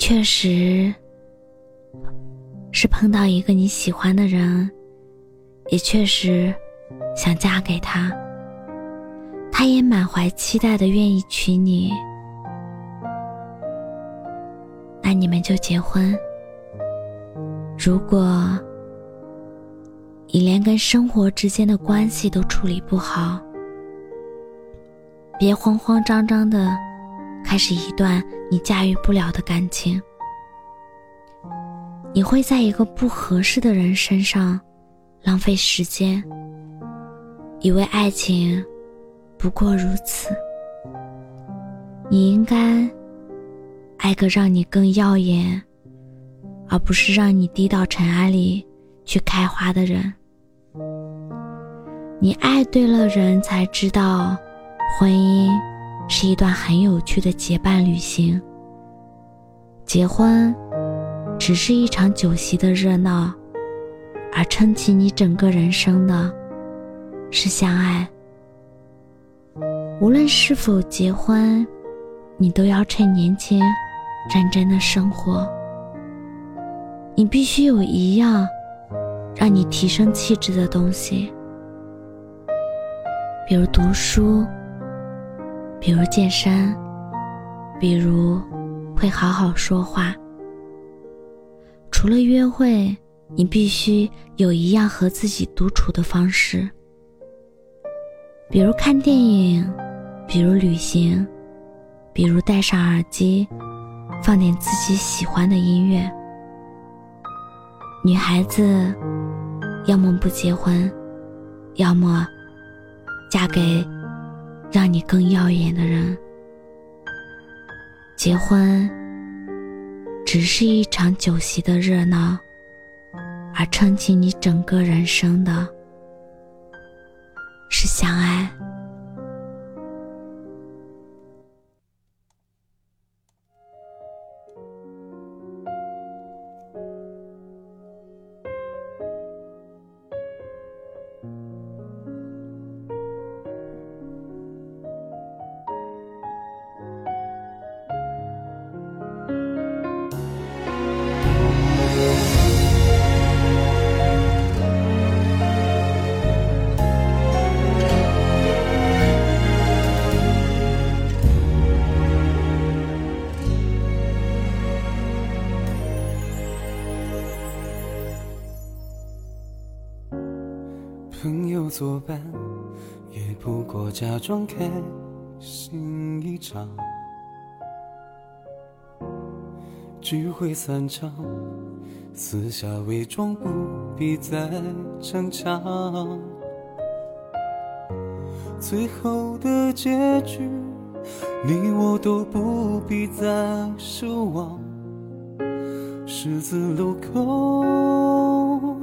确实是碰到一个你喜欢的人，也确实想嫁给他，他也满怀期待的愿意娶你，那你们就结婚。如果你连跟生活之间的关系都处理不好，别慌慌张张的。开始一段你驾驭不了的感情，你会在一个不合适的人身上浪费时间，以为爱情不过如此。你应该爱个让你更耀眼，而不是让你低到尘埃里去开花的人。你爱对了人，才知道婚姻。是一段很有趣的结伴旅行。结婚，只是一场酒席的热闹，而撑起你整个人生的，是相爱。无论是否结婚，你都要趁年轻，认真的生活。你必须有一样，让你提升气质的东西，比如读书。比如健身，比如会好好说话。除了约会，你必须有一样和自己独处的方式，比如看电影，比如旅行，比如戴上耳机，放点自己喜欢的音乐。女孩子，要么不结婚，要么嫁给。让你更耀眼的人，结婚只是一场酒席的热闹，而撑起你整个人生的，是相爱。朋友作伴，也不过假装开心一场。聚会散场，私下伪装，不必再逞强。最后的结局，你我都不必再奢望。十字路口，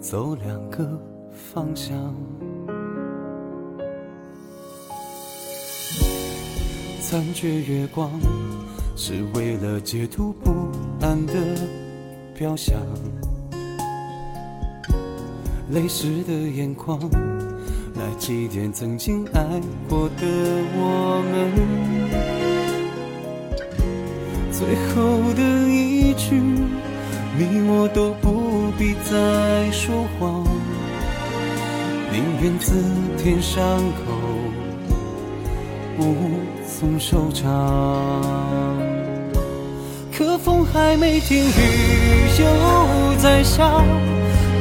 走两个。方向，残缺月光是为了解读不安的表象，泪湿的眼眶来祭奠曾经爱过的我们，最后的一句，你我都不必再说谎。宁愿自舔伤口，无从收场。可风还没停，雨又在下，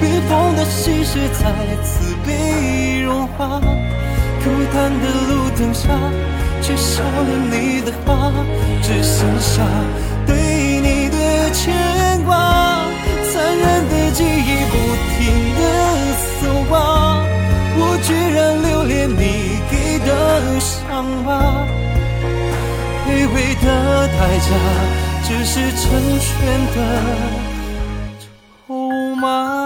冰封的心事再次被融化。孤单的路灯下，却少了你的话，只剩下代价只是成全的筹码。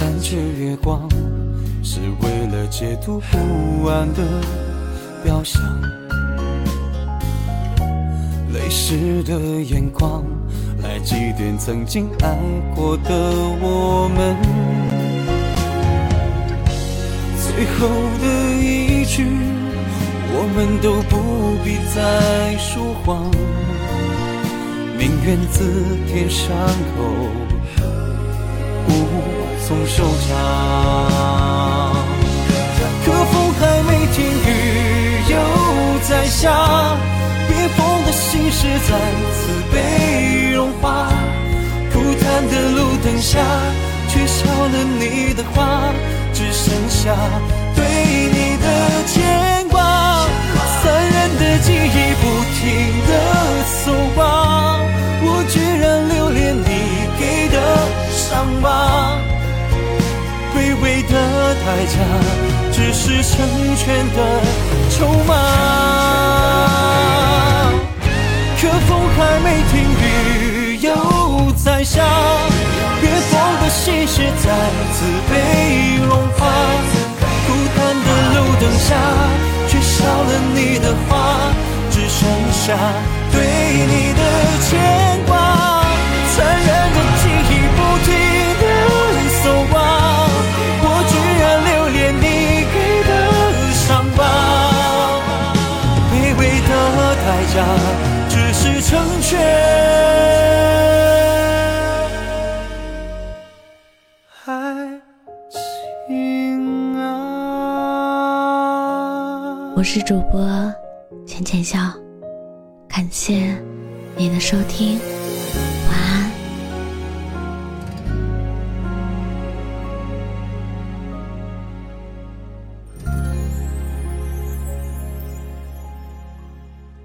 三缺月光，是为了解读不安的表象。泪湿的眼眶，来祭奠曾经爱过的我们。最后的一句，我们都不必再说谎，宁愿自舔伤口。风收场。可风还没停，雨又在下，别风的心事再次被融化。孤单的路灯下，却少了你的话，只剩下对你的牵挂。残忍的记忆不停的走啊，代价，只是成全的筹码。可风还没停，雨又在下，别风的心事再次被融化。孤单的路灯下，却少了你的话，只剩下对你的牵成全爱情啊！我是主播浅浅笑，感谢你的收听。